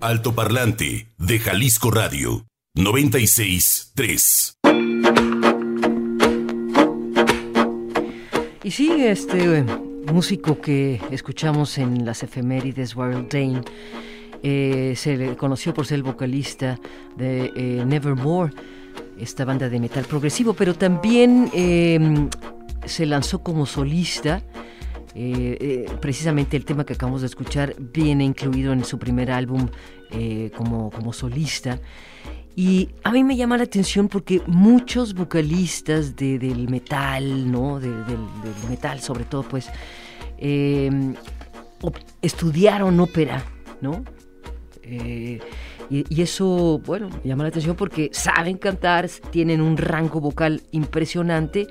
Alto Parlante de Jalisco Radio 96.3. Y sí, este músico que escuchamos en las efemérides, Warren Dane, eh, se conoció por ser el vocalista de eh, Nevermore, esta banda de metal progresivo, pero también se lanzó como solista. Eh, precisamente el tema que acabamos de escuchar viene incluido en su primer álbum como, como solista. Y a mí me llama la atención porque muchos vocalistas del metal, ¿no? del, metal sobre todo, pues, estudiaron ópera, ¿no? Eh, y, eso, bueno, llama la atención porque saben cantar, tienen un rango vocal impresionante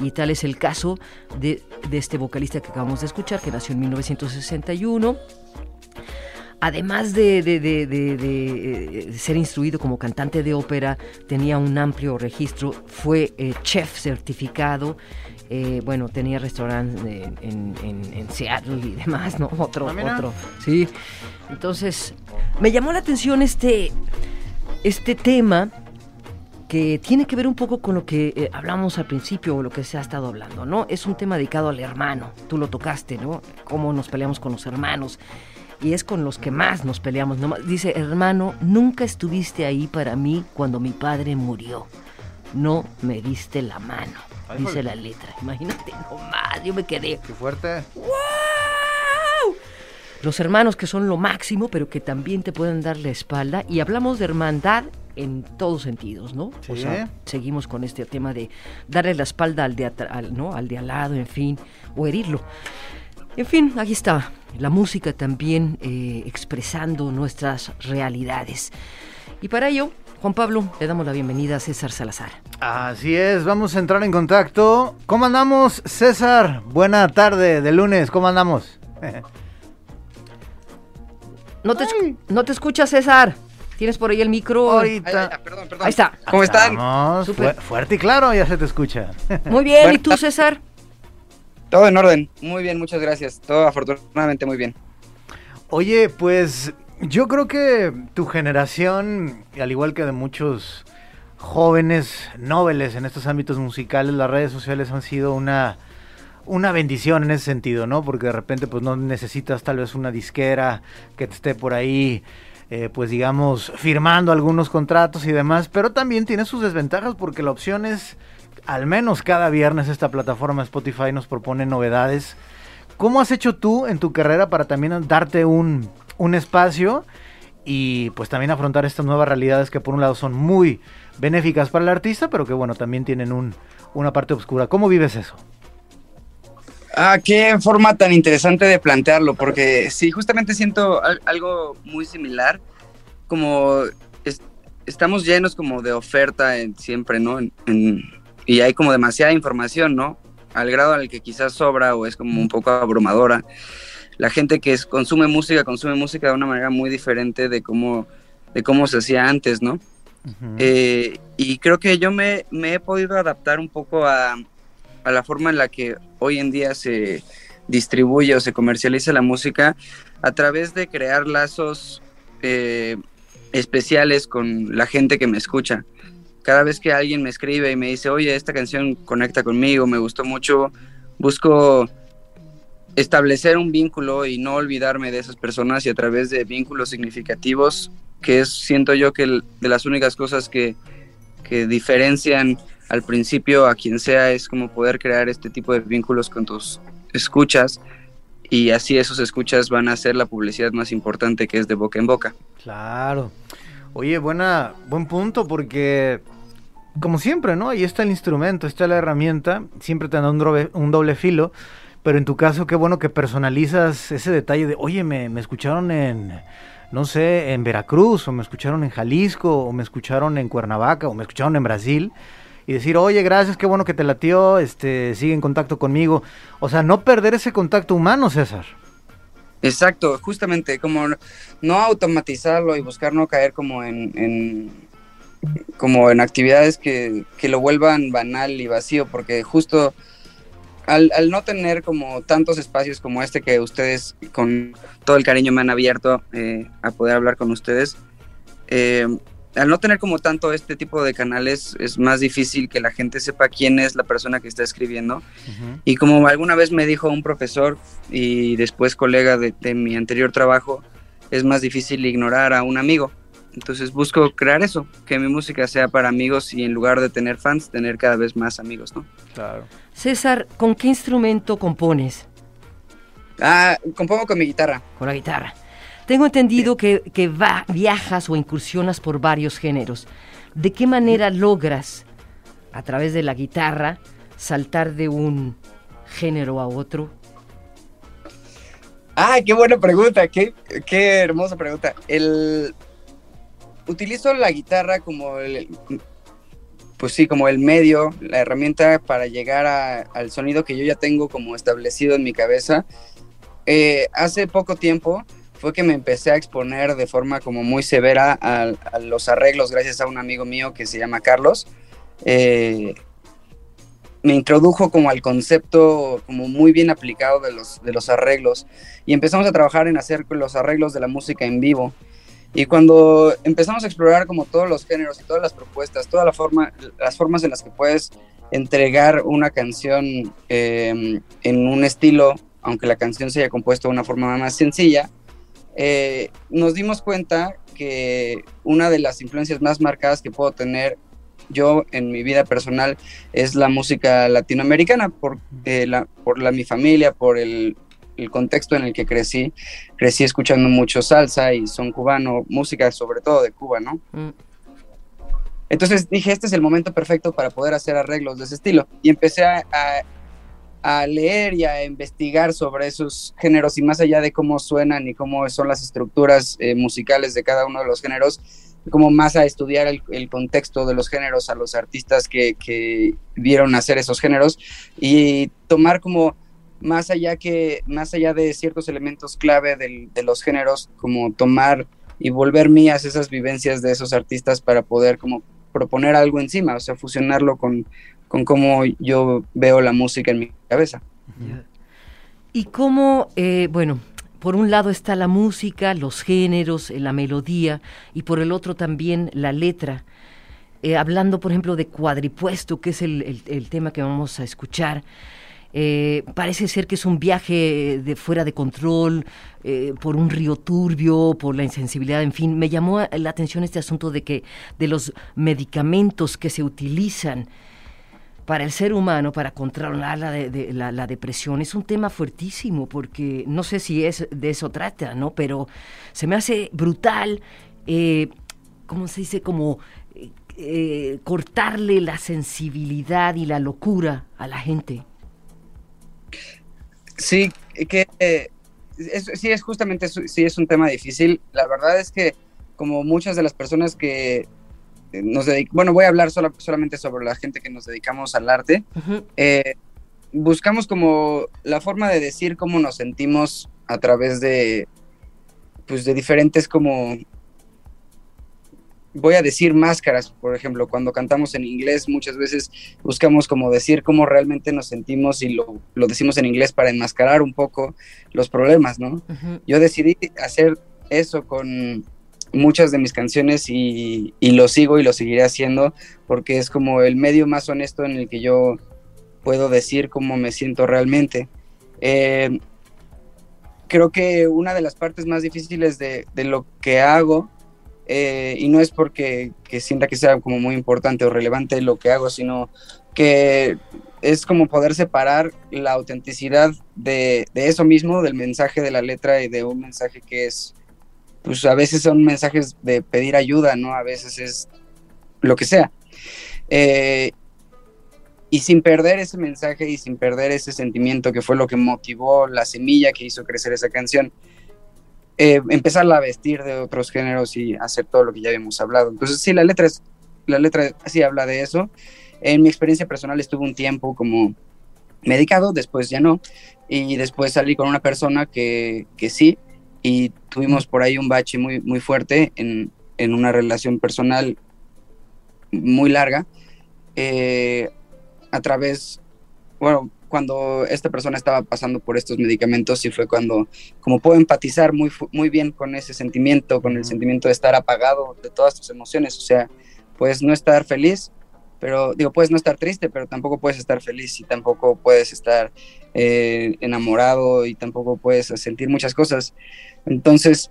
y tal es el caso de, de este vocalista que acabamos de escuchar, que nació en 1961 además de, eh, ser instruido como cantante de ópera, tenía un amplio registro, fue eh, chef certificado, eh, bueno, tenía restaurante en, Seattle y demás, ¿no? Otro, ah, otro, sí. Entonces, me llamó la atención este, este tema que tiene que ver un poco con lo que hablamos al principio o lo que se ha estado hablando, ¿no? Es un tema dedicado al hermano, tú lo tocaste, ¿no? Cómo nos peleamos con los hermanos y es con los que más nos peleamos. Dice, hermano, nunca estuviste ahí para mí cuando mi padre murió. No me diste la mano, dice la letra. Imagínate nomás, yo me quedé. Qué fuerte. ¡Wow! Los hermanos que son lo máximo, pero que también te pueden dar la espalda. Y hablamos de hermandad en todos sentidos, ¿no? O sea, seguimos con este tema de darle la espalda al de, ¿no? al de al lado, en fin, o herirlo. En fin, aquí está la música también eh, expresando nuestras realidades. Y para ello, Juan Pablo, le damos la bienvenida a César Salazar. Así es, vamos a entrar en contacto. ¿Cómo andamos, César? Buena tarde de lunes, ¿cómo andamos? no, te, no te escuchas, César. ¿Tienes por ahí el micro? Ahorita. perdón, perdón. Ahí está. ¿Cómo están? fuerte y claro, ya se te escucha. Muy bien, ¿y tú, César? Todo en orden. Muy bien, muchas gracias. Todo afortunadamente muy bien. Oye, pues yo creo que tu generación, al igual que de muchos jóvenes nobles en estos ámbitos musicales, las redes sociales han sido una, una bendición en ese sentido, ¿no? Porque de repente pues no necesitas tal vez una disquera que te esté por ahí, eh, pues digamos, firmando algunos contratos y demás, pero también tiene sus desventajas porque la opción es al menos cada viernes esta plataforma Spotify nos propone novedades. ¿Cómo has hecho tú en tu carrera para también darte un, espacio y pues también afrontar estas nuevas realidades que por un lado son muy benéficas para el artista, pero que bueno, también tienen un, una parte oscura? ¿Cómo vives eso? Ah, qué forma tan interesante de plantearlo, porque sí, justamente siento algo muy similar, como estamos llenos como de oferta en, siempre, ¿no? en, y hay como demasiada información, ¿no? Al grado al que quizás sobra o es como un poco abrumadora. La gente que consume música, consume música de una manera muy diferente de cómo, de cómo se hacía antes, ¿no? Eh, y creo que yo me, me, he podido adaptar un poco a, a, la forma en la que hoy en día se distribuye o se comercializa la música a través de crear lazos eh, especiales con la gente que me escucha. Cada vez que alguien me escribe y me dice, oye, esta canción conecta conmigo, me gustó mucho, busco establecer un vínculo y no olvidarme de esas personas y a través de vínculos significativos, que es, siento yo, que de las únicas cosas que, que diferencian al principio a quien sea es como poder crear este tipo de vínculos con tus escuchas y así esos escuchas van a ser la publicidad más importante que es de boca en boca. Claro. Oye, buena, buen punto porque como siempre, ¿no? Ahí está el instrumento, está la herramienta, siempre te da un doble, un doble filo, pero en tu caso qué bueno que personalizas ese detalle de, oye, me, me escucharon en, no sé, en Veracruz, o me escucharon en Jalisco, o me escucharon en Cuernavaca, o me escucharon en Brasil, y decir, oye, gracias, qué bueno que te latió, este, sigue en contacto conmigo. O sea, no perder ese contacto humano, César. Exacto, justamente, como no automatizarlo y buscar no caer como en, como en actividades que, lo vuelvan banal y vacío, porque justo al, no tener como tantos espacios como este que ustedes con todo el cariño me han abierto eh, a poder hablar con ustedes, eh, al no tener como tanto este tipo de canales es más difícil que la gente sepa quién es la persona que está escribiendo. Y como alguna vez me dijo un profesor y después colega de, de mi anterior trabajo, es más difícil ignorar a un amigo. Entonces busco crear eso, que mi música sea para amigos y en lugar de tener fans, tener cada vez más amigos, ¿no? Claro. César, ¿con qué instrumento compones? Ah, compongo con mi guitarra. Con la guitarra. Tengo entendido que, va, viajas o incursionas por varios géneros. ¿De qué manera logras, a través de la guitarra, saltar de un género a otro? Ah, qué buena pregunta, qué, qué hermosa pregunta. El, utilizo la guitarra como el, pues sí, como el medio, la herramienta para llegar al sonido que yo ya tengo como establecido en mi cabeza. Eh, hace poco tiempo fue que me empecé a exponer de forma como muy severa a, los arreglos gracias a un amigo mío que se llama Carlos. Eh, me introdujo como al concepto como muy bien aplicado de los, de los arreglos y empezamos a trabajar en hacer los arreglos de la música en vivo. Y cuando empezamos a explorar como todos los géneros y todas las propuestas, todas la forma, las formas en las que puedes entregar una canción eh, en un estilo, aunque la canción se haya compuesto de una forma más sencilla, eh, nos dimos cuenta que una de las influencias más marcadas que puedo tener yo en mi vida personal es la música latinoamericana, por, eh, la, por la, mi familia, por el, el contexto en el que crecí, crecí escuchando mucho salsa y son cubano, música sobre todo de Cuba, ¿no? Mm. Entonces dije, este es el momento perfecto para poder hacer arreglos de ese estilo. Y empecé a, a, leer y a investigar sobre esos géneros y más allá de cómo suenan y cómo son las estructuras eh, musicales de cada uno de los géneros, como más a estudiar el, el contexto de los géneros, a los artistas que, que vieron hacer esos géneros y tomar como más allá que más allá de ciertos elementos clave de los géneros como tomar y volver mías esas vivencias de esos artistas para poder como proponer algo encima o sea fusionarlo con con cómo yo veo la música en mi cabeza y cómo eh, bueno por un lado está la música, los géneros, la melodía, y por el otro también la letra. Eh, hablando, por ejemplo, de cuadripuesto, que es el, el tema que vamos a escuchar, eh, parece ser que es un viaje de fuera de control, eh, por un río turbio, por la insensibilidad, en fin. Me llamó la atención este asunto de que de los medicamentos que se utilizan para el ser humano, para controlar la, de, la, depresión, es un tema fuertísimo, porque no sé si es de eso trata, ¿no? Pero se me hace brutal, eh, ¿cómo se dice? Como eh, cortarle la sensibilidad y la locura a la gente. Sí, que sí es justamente, sí es un tema difícil. La verdad es que como muchas de las personas que nos dedicamos, bueno, voy a hablar solamente sobre la gente que nos dedicamos al arte, eh, buscamos como la forma de decir cómo nos sentimos a través de, pues de diferentes como voy a decir máscaras, por ejemplo, cuando cantamos en inglés muchas veces buscamos como decir cómo realmente nos sentimos y lo, decimos en inglés para enmascarar un poco los problemas, ¿no? Yo decidí hacer eso con muchas de mis canciones y, lo sigo y lo seguiré haciendo porque es como el medio más honesto en el que yo puedo decir cómo me siento realmente. Eh, creo que una de las partes más difíciles de, lo que hago eh, y no es porque sienta que sea como muy importante o relevante lo que hago, sino que es como poder separar la autenticidad de, eso mismo, del mensaje de la letra y de un mensaje que es, pues a veces son mensajes de pedir ayuda, ¿no? A veces es lo que sea. Eh, y sin perder ese mensaje y sin perder ese sentimiento que fue lo que motivó la semilla que hizo crecer esa canción, eh, empezarla a vestir de otros géneros y hacer todo lo que ya habíamos hablado. Entonces, sí, la letra, es, la letra sí habla de eso. En mi experiencia personal estuve un tiempo como medicado, después ya no, y después salí con una persona que, que sí, y tuvimos por ahí un bache muy, muy fuerte en, en una relación personal muy larga, eh, a través, bueno, cuando esta persona estaba pasando por estos medicamentos y fue cuando, como puedo empatizar muy, muy bien con ese sentimiento, con el sentimiento de estar apagado de todas tus emociones, o sea, puedes no estar feliz, pero digo, puedes no estar triste, pero tampoco puedes estar feliz y tampoco puedes estar eh, enamorado y tampoco puedes sentir muchas cosas. Entonces,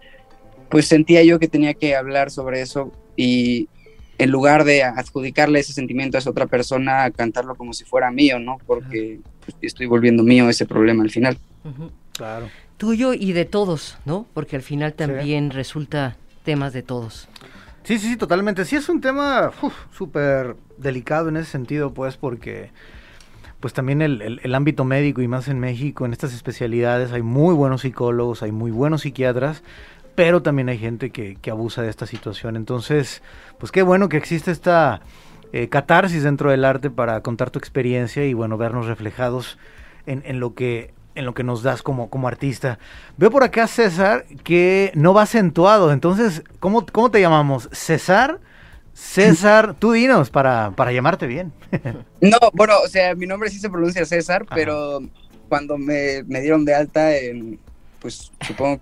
pues sentía yo que tenía que hablar sobre eso y en lugar de adjudicarle ese sentimiento a esa otra persona, cantarlo como si fuera mío, ¿no? Porque pues, estoy volviendo mío ese problema al final. Claro. Tuyo y de todos, ¿no? Porque al final también resulta temas de todos. Sí, sí, sí, totalmente. Sí, es un tema súper delicado en ese sentido, pues, porque pues también el, el, ámbito médico y más en México, en estas especialidades, hay muy buenos psicólogos, hay muy buenos psiquiatras, pero también hay gente que, abusa de esta situación. Entonces, pues qué bueno que existe esta eh, catarsis dentro del arte para contar tu experiencia y bueno, vernos reflejados en, lo que en lo que nos das como, como artista. Veo por acá César que no va acentuado, entonces, ¿cómo, cómo te llamamos? ¿César? César, tú dinos para, para llamarte bien. no, bueno, o sea, mi nombre sí se pronuncia César, pero cuando me, me, dieron de alta, en, pues supongo,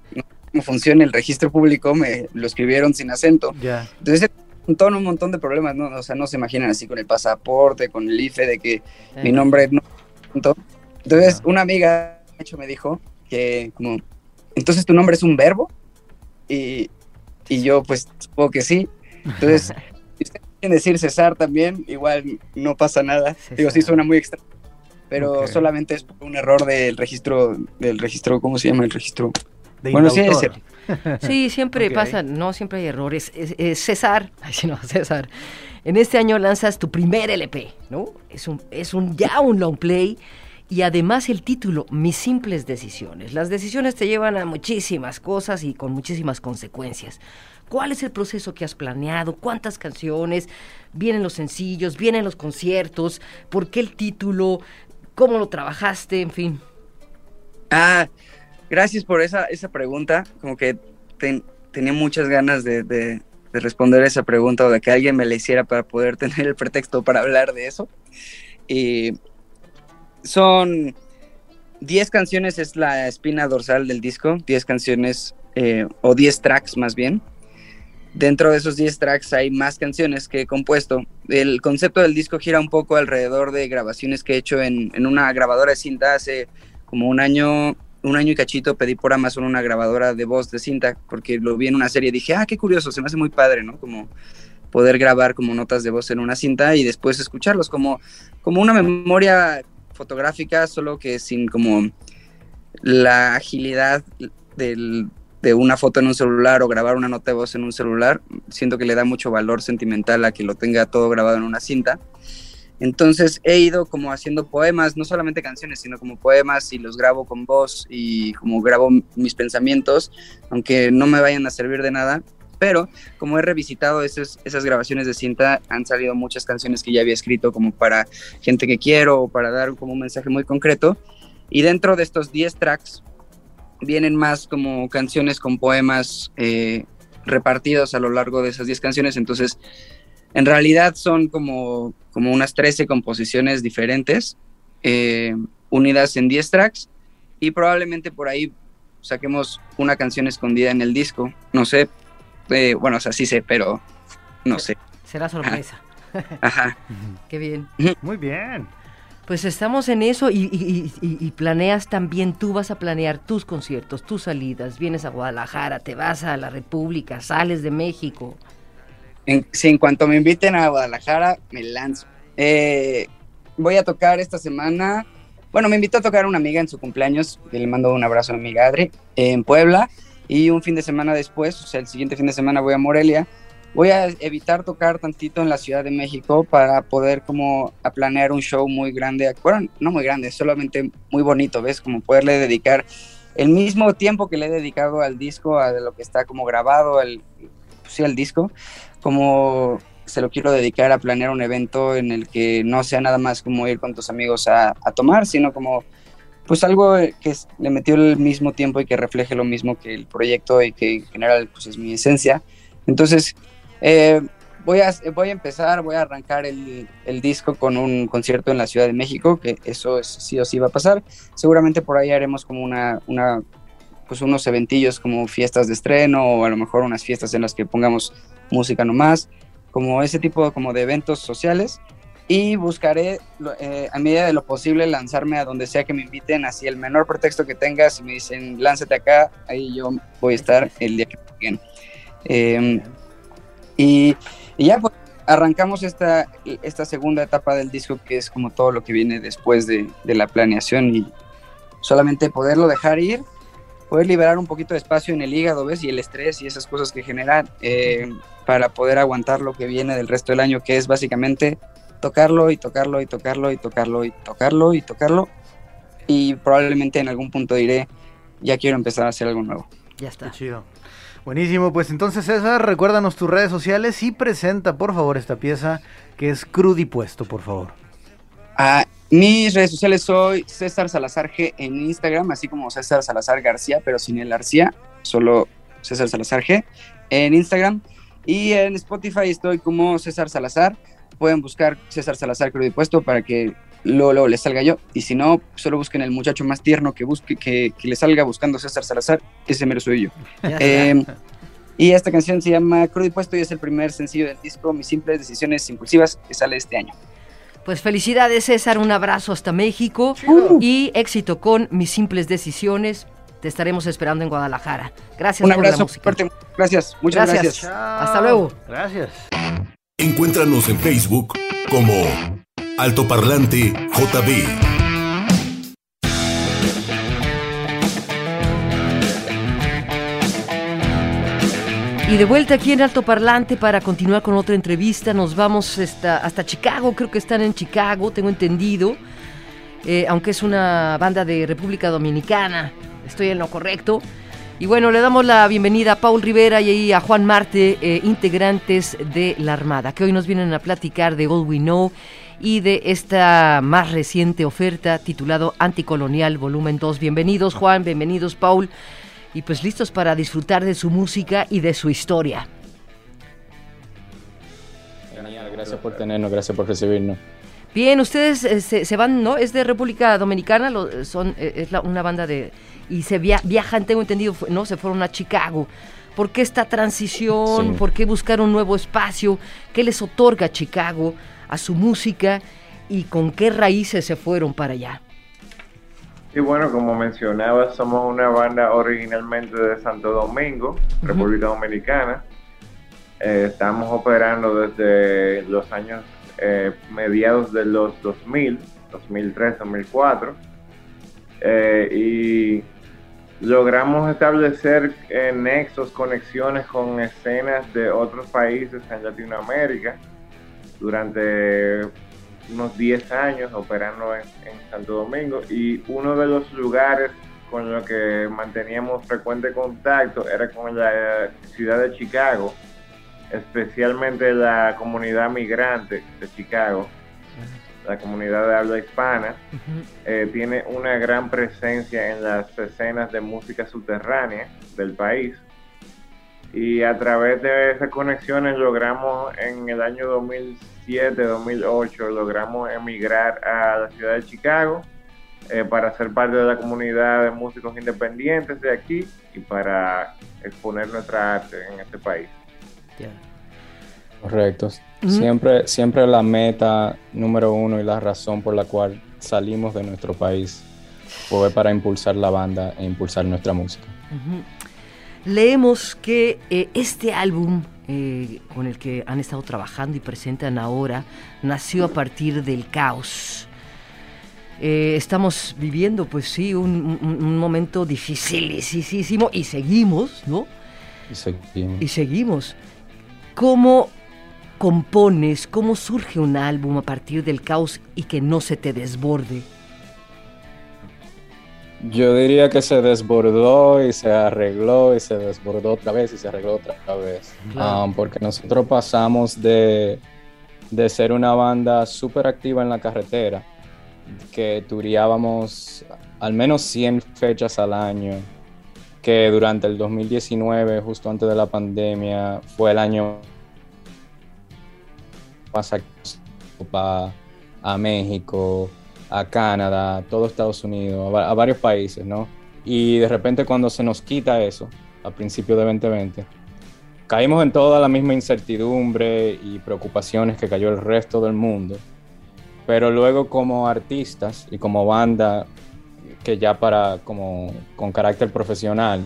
cómo funciona el registro público, me lo escribieron sin acento. Entonces, un montón, un montón de problemas, ¿no? O sea, no se imaginan así con el pasaporte, con el IFE, de que mi nombre no. Entonces, una amiga, de hecho, me dijo que, como, entonces tu nombre es un verbo. Y, y yo, pues, supongo que sí. Entonces, si usted quiere decir César también, igual no pasa nada. Digo, sí suena muy extraño. Pero solamente es un error del registro, del registro, ¿cómo se llama el registro? bueno, sí, sí, siempre pasa, no siempre hay errores. César, no, César, en este año lanzas tu primer LP, ¿no? Es un, es un ya un long play y además el título, Mis simples decisiones. Las decisiones te llevan a muchísimas cosas y con muchísimas consecuencias. ¿Cuál es el proceso que has planeado? ¿Cuántas canciones? ¿Vienen los sencillos? ¿Vienen los conciertos? ¿Por qué el título? ¿Cómo lo trabajaste? En fin. Ah, Gracias por esa, esa pregunta. Como que tenía muchas ganas de, responder esa pregunta o de que alguien me la hiciera para poder tener el pretexto para hablar de eso. Y son 10 canciones, es la espina dorsal del disco, 10 canciones eh, o 10 tracks más bien. Dentro de esos 10 tracks hay más canciones que he compuesto. El concepto del disco gira un poco alrededor de grabaciones que he hecho en, en una grabadora de cinta hace como un año un año y cachito pedí por Amazon una grabadora de voz de cinta porque lo vi en una serie y dije, ah, qué curioso, se me hace muy padre, ¿no? Como poder grabar como notas de voz en una cinta y después escucharlos como, como una memoria fotográfica, solo que sin como la agilidad de una foto en un celular o grabar una nota de voz en un celular. Siento que le da mucho valor sentimental a que lo tenga todo grabado en una cinta. Entonces he ido como haciendo poemas, no solamente canciones, sino como poemas y los grabo con voz y como grabo mis pensamientos, aunque no me vayan a servir de nada. Pero como he revisitado esas, esas grabaciones de cinta, han salido muchas canciones que ya había escrito como para gente que quiero o para dar como un mensaje muy concreto. Y dentro de estos 10 tracks vienen más como canciones con poemas eh, repartidos a lo largo de esas 10 canciones. Entonces en realidad son como, como unas 13 composiciones diferentes, eh, unidas en 10 tracks, y probablemente por ahí saquemos una canción escondida en el disco. No sé, eh, bueno, o sea, sí sé, pero no sé. Será sorpresa. Ajá. Qué bien. Muy bien. Pues estamos en eso y, y, planeas también, tú vas a planear tus conciertos, tus salidas, vienes a Guadalajara, te vas a la República, sales de México. En, si en cuanto me inviten a Guadalajara, me lanzo. Eh, voy a tocar esta semana. Bueno, me invitó a tocar una amiga en su cumpleaños, le mando un abrazo a mi amiga Adri, en Puebla. Y un fin de semana después, o sea, el siguiente fin de semana voy a Morelia. Voy a evitar tocar tantito en la Ciudad de México para poder como a planear un show muy grande. Bueno, no muy grande, solamente muy bonito, ¿ves? Como poderle dedicar el mismo tiempo que le he dedicado al disco, a lo que está como grabado, el, pues sí, al disco, como se lo quiero dedicar a planear un evento en el que no sea nada más como ir con tus amigos a, tomar, sino como pues algo que le metió el mismo tiempo y que refleje lo mismo que el proyecto y que en general pues es mi esencia. Entonces, eh, voy a, voy a empezar, voy a arrancar el, disco con un concierto en la Ciudad de México, que eso sí o sí va a pasar. Seguramente por ahí haremos como una, una, pues unos eventillos como fiestas de estreno o a lo mejor unas fiestas en las que pongamos música nomás, como ese tipo como de eventos sociales. Y buscaré eh, a medida de lo posible lanzarme a donde sea que me inviten, así el menor pretexto que tengas, si me dicen lánzate acá, ahí yo voy a estar el día que me eh, y y ya pues, arrancamos esta, esta segunda etapa del disco que es como todo lo que viene después de, la planeación y solamente poderlo dejar ir, poder liberar un poquito de espacio en el hígado, ¿ves? Y el estrés y esas cosas que generan eh, para poder aguantar lo que viene del resto del año, que es básicamente tocarlo y tocarlo y tocarlo y tocarlo y tocarlo y tocarlo. Y probablemente en algún punto diré, ya quiero empezar a hacer algo nuevo. Ya está. chido. Buenísimo, pues entonces César, recuérdanos tus redes sociales y presenta por favor esta pieza que es Crudipuesto, por favor. Ah, mis redes sociales soy César Salazar G en Instagram, así como César Salazar García, pero sin el García, solo César Salazar G en Instagram. Y en Spotify estoy como César Salazar. Pueden buscar César Salazar Crudipuesto para que luego, luego les salga yo. Y si no, solo busquen el muchacho más tierno que busque, que, que le salga buscando César Salazar, ese mero soy yo. Eh, y esta canción se llama Crudo y Puesto y es el primer sencillo del disco Mis Simples Decisiones Impulsivas que sale este año. Pues felicidades César, un abrazo hasta México y éxito con Mis Simples Decisiones. Te estaremos esperando en Guadalajara. Gracias un abrazo Fuerte. Gracias, muchas gracias. Hasta luego. Gracias. Encuéntranos en Facebook como Altoparlante JB. Y de vuelta aquí en Alto Parlante para continuar con otra entrevista. Nos vamos hasta, Chicago, creo que están en Chicago, tengo entendido. Eh, aunque es una banda de República Dominicana, estoy en lo correcto. Y bueno, le damos la bienvenida a Paul Rivera y a Juan Marte, eh, integrantes de la Armada, que hoy nos vienen a platicar de All We Know y de esta más reciente oferta titulado Anticolonial Volumen 2. Bienvenidos Juan, bienvenidos Paul y pues listos para disfrutar de su música y de su historia. Genial, gracias por tenernos, gracias por recibirnos. Bien, ustedes eh, se, van, ¿no? Es de República Dominicana, son, eh, es una banda de... Y se viajan, tengo entendido, ¿no? Se fueron a Chicago. ¿Por qué esta transición? ¿Por qué buscar un nuevo espacio? ¿Qué les otorga Chicago? A su música y con qué raíces se fueron para allá. Y bueno, como mencionaba, somos una banda originalmente de Santo Domingo, República Dominicana. Eh, estamos operando desde los años eh, mediados de los 2000, 2003, 2004. y logramos establecer eh, nexos, conexiones con escenas de otros países en Latinoamérica durante unos 10 años operando en, Santo Domingo y uno de los lugares con los que manteníamos frecuente contacto era con la ciudad de Chicago, especialmente la comunidad migrante de Chicago, la comunidad de habla hispana, eh, tiene una gran presencia en las escenas de música subterránea del país y a través de esas conexiones logramos en el año 2007, 2008, logramos emigrar a la ciudad de Chicago eh, para ser parte de la comunidad de músicos independientes de aquí y para exponer nuestra arte en este país. Correcto. Siempre, siempre la meta número uno y la razón por la cual salimos de nuestro país fue para impulsar la banda e impulsar nuestra música leemos que eh, este álbum eh, con el que han estado trabajando y presentan ahora nació a partir del caos. Eh, estamos viviendo, pues sí, un, un, momento dificilísimo y seguimos, ¿no? Y seguimos. Y seguimos. ¿Cómo compones, cómo surge un álbum a partir del caos y que no se te desborde? Yo diría que se desbordó y se arregló y se desbordó otra vez y se arregló otra vez. Um, porque nosotros pasamos de, de ser una banda súper activa en la carretera, que turiábamos al menos 100 fechas al año, que durante el 2019, justo antes de la pandemia, fue el año a, a México, a Canadá, todo Estados Unidos, a, varios países, ¿no? Y de repente cuando se nos quita eso, a principios de 2020, caímos en toda la misma incertidumbre y preocupaciones que cayó el resto del mundo. Pero luego como artistas y como banda que ya para como con carácter profesional,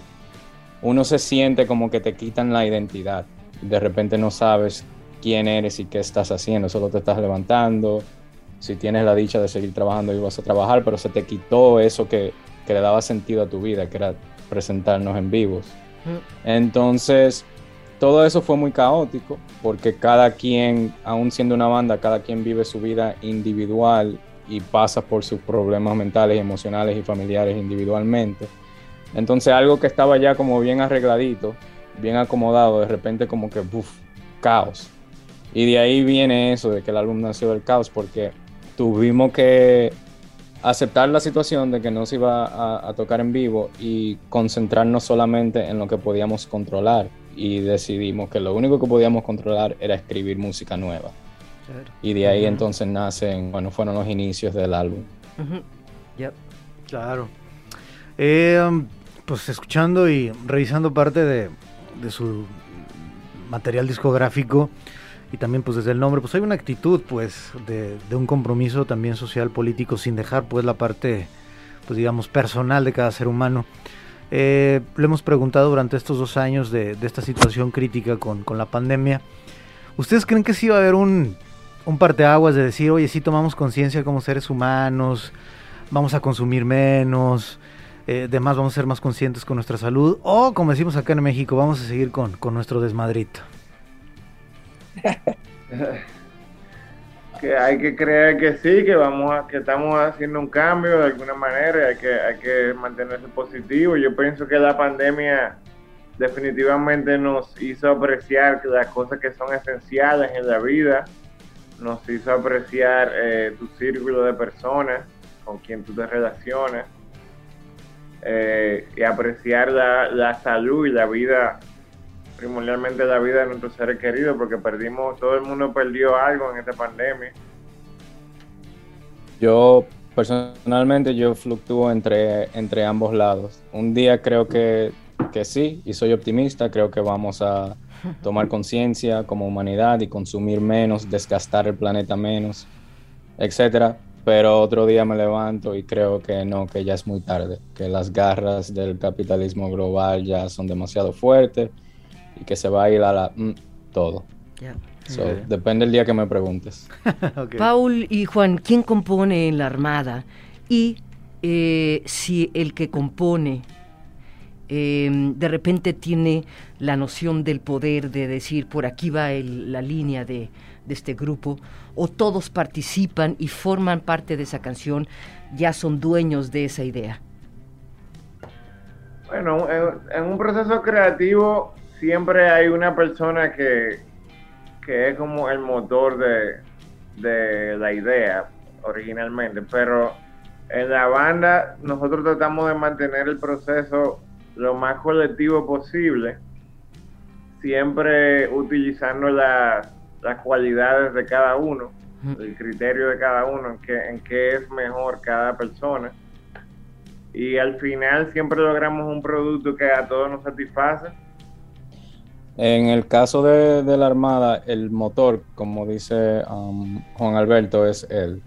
uno se siente como que te quitan la identidad. De repente no sabes quién eres y qué estás haciendo, solo te estás levantando, si tienes la dicha de seguir trabajando y vas a trabajar, pero se te quitó eso que, que le daba sentido a tu vida, que era presentarnos en vivos. Entonces, todo eso fue muy caótico, porque cada quien, aún siendo una banda, cada quien vive su vida individual y pasa por sus problemas mentales, emocionales y familiares individualmente. Entonces algo que estaba ya como bien arregladito, bien acomodado, de repente como que, ¡buf! caos. Y de ahí viene eso de que el álbum nació del caos, porque tuvimos que aceptar la situación de que no se iba a, tocar en vivo y concentrarnos solamente en lo que podíamos controlar. Y decidimos que lo único que podíamos controlar era escribir música nueva. Y de ahí entonces nacen, bueno, fueron los inicios del álbum. Claro. Eh, um, pues escuchando y revisando parte de, de su material discográfico, y también pues desde el nombre pues hay una actitud pues de, un compromiso también social político sin dejar pues la parte pues digamos personal de cada ser humano. Eh, le hemos preguntado durante estos dos años de, esta situación crítica con, la pandemia. Ustedes creen que sí va a haber un un parteaguas de decir oye sí tomamos conciencia como seres humanos vamos a consumir menos eh, además vamos a ser más conscientes con nuestra salud o como decimos acá en México vamos a seguir con, con nuestro desmadrito que hay que creer que sí, que vamos a, que estamos haciendo un cambio de alguna manera, hay que, hay que mantenerse positivo. Yo pienso que la pandemia definitivamente nos hizo apreciar las cosas que son esenciales en la vida, nos hizo apreciar eh, tu círculo de personas con quien tú te relacionas eh, y apreciar la, la salud y la vida primordialmente la vida de nuestros seres queridos, porque perdimos, todo el mundo perdió algo en esta pandemia. Yo personalmente yo fluctúo entre, entre ambos lados. Un día creo que, que sí, y soy optimista, creo que vamos a tomar conciencia como humanidad y consumir menos, desgastar el planeta menos, etcétera. Pero otro día me levanto y creo que no, que ya es muy tarde, que las garras del capitalismo global ya son demasiado fuertes y que se va a ir a la mm, todo. Depende del día que me preguntes. Paul y Juan, ¿quién compone en la Armada? Y eh, si el que compone em, de repente tiene la noción del poder de decir por aquí va la línea de, de este grupo, o todos participan y forman parte de esa canción, ya son dueños de esa idea. Bueno, en un proceso creativo siempre hay una persona que, es como el motor de, la idea originalmente, pero en la banda nosotros tratamos de mantener el proceso lo más colectivo posible, siempre utilizando las cualidades de cada uno, el criterio de cada uno, en qué, en qué es mejor cada persona. Y al final siempre logramos un producto que a todos nos satisface en el caso de, la Armada, el motor, como dice um, Juan Alberto, es él.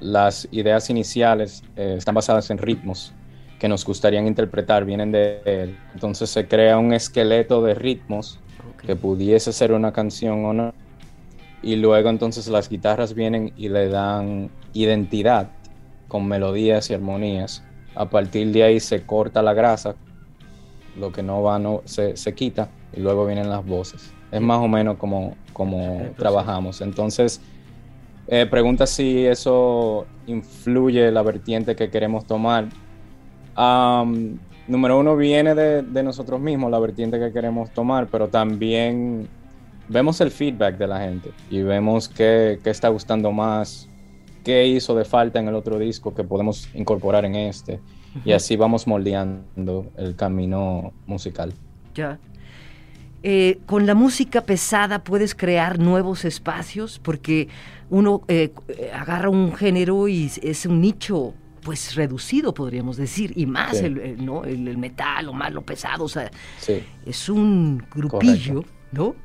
Las ideas iniciales eh, están basadas en ritmos que nos gustarían interpretar, vienen de él. Entonces se crea un esqueleto de ritmos que pudiese ser una canción o no. Y luego entonces las guitarras vienen y le dan identidad con melodías y armonías. A partir de ahí se corta la grasa, lo que no va no, se, se quita y luego vienen las voces. Es más o menos como, como trabajamos. Entonces, eh, pregunta si eso influye la vertiente que queremos tomar. número uno viene de, nosotros mismos, la vertiente que queremos tomar, pero también vemos el feedback de la gente y vemos qué, qué está gustando más, qué hizo de falta en el otro disco que podemos incorporar en este. Y así vamos moldeando el camino musical. Ya. Eh, con la música pesada puedes crear nuevos espacios porque uno eh, agarra un género y es un nicho pues reducido podríamos decir y más el, ¿no? El, metal o más lo pesado o sea es un grupillo no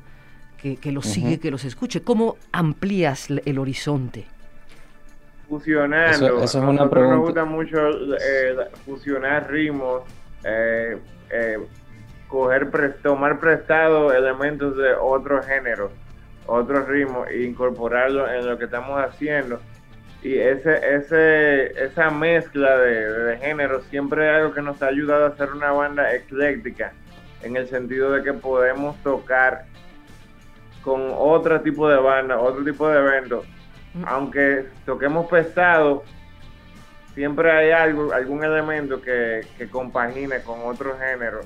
que, que los sigue que los escuche. Cómo amplías el horizonte fusionando eso, es una pregunta. nos gusta mucho eh, fusionar ritmos eh, coger tomar prestado elementos de otros géneros, otros ritmos e incorporarlos en lo que estamos haciendo. Y ese, ese, esa mezcla de, de géneros siempre es algo que nos ha ayudado a hacer una banda ecléctica, en el sentido de que podemos tocar con otro tipo de banda, otro tipo de eventos. Mm. Aunque toquemos pesado, siempre hay algo, algún elemento que, que compagine con otro género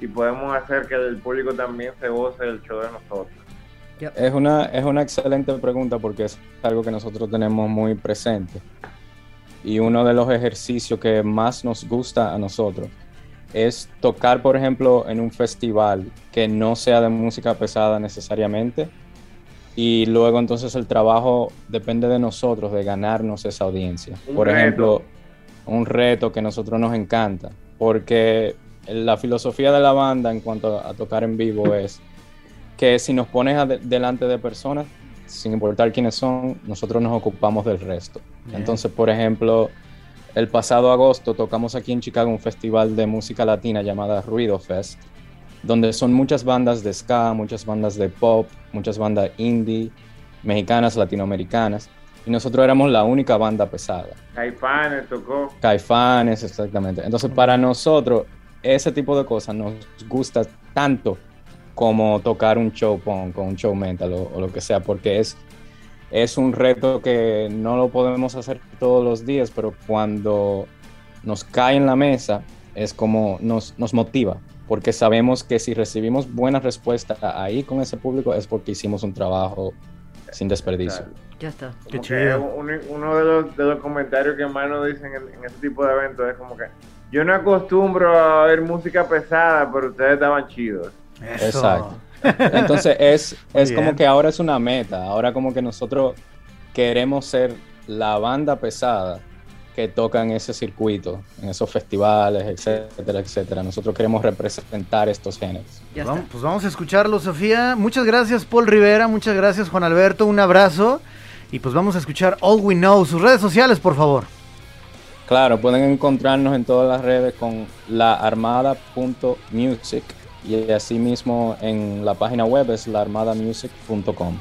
y podemos hacer que el público también se goce del show de nosotros. Es una, es una excelente pregunta porque es algo que nosotros tenemos muy presente. Y uno de los ejercicios que más nos gusta a nosotros es tocar, por ejemplo, en un festival que no sea de música pesada necesariamente. Y luego entonces el trabajo depende de nosotros, de ganarnos esa audiencia. por ejemplo, un reto que a nosotros nos encanta. Porque la filosofía de la banda en cuanto a, tocar en vivo es que si nos pones delante de personas, sin importar quiénes son, nosotros nos ocupamos del resto. Entonces, por ejemplo, el pasado agosto tocamos aquí en Chicago un festival de música latina llamada Ruido Fest, donde son muchas bandas de ska, muchas bandas de pop, muchas bandas indie, mexicanas, latinoamericanas. Y nosotros éramos la única banda pesada. Caifanes tocó. Caifanes, exactamente. Entonces, para nosotros, ese tipo de cosas nos gusta tanto como tocar un show punk o un show mental o, lo que sea, porque es, es un reto que no lo podemos hacer todos los días, pero cuando nos cae en la mesa es como nos, nos motiva, porque sabemos que si recibimos buena respuesta ahí con ese público es porque hicimos un trabajo sin desperdicio. Ya está. Qué chido. Uno de los, de los, comentarios que más nos dicen en, en, ese tipo de eventos es como que yo no acostumbro a ver música pesada, pero ustedes estaban chidos. Exacto. Entonces es, es como que ahora es una meta, ahora como que nosotros queremos ser la banda pesada que toca en ese circuito, en esos festivales, etcétera, etcétera. Nosotros queremos representar estos géneros. Vamos, pues vamos a escucharlo, Sofía. Muchas gracias, Paul Rivera. Muchas gracias, Juan Alberto. Un abrazo. Y pues vamos a escuchar All We Know. Sus redes sociales, por favor. Claro, pueden encontrarnos en todas las redes con laarmada.music y asimismo en la página web es laarmadamusic.com.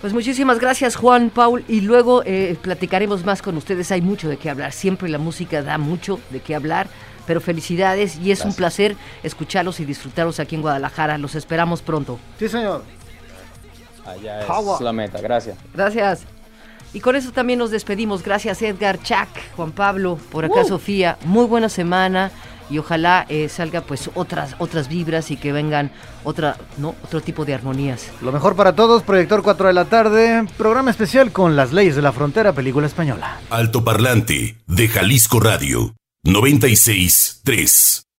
Pues muchísimas gracias Juan, Paul, y luego eh, platicaremos más con ustedes. Hay mucho de qué hablar, siempre la música da mucho de qué hablar, pero felicidades y es un placer escucharlos y disfrutarlos aquí en Guadalajara. Los esperamos pronto. Sí, señor. Allá es la meta, gracias. Gracias. Y con eso también nos despedimos. Gracias Edgar, Chuck, Juan Pablo, por acá Sofía. Muy buena semana y ojalá eh, salga pues otras otras vibras y que vengan otra no otro tipo de armonías. Lo mejor para todos, proyector 4 de la tarde, programa especial con las leyes de la frontera, película española. Alto Parlante de Jalisco Radio 96 3.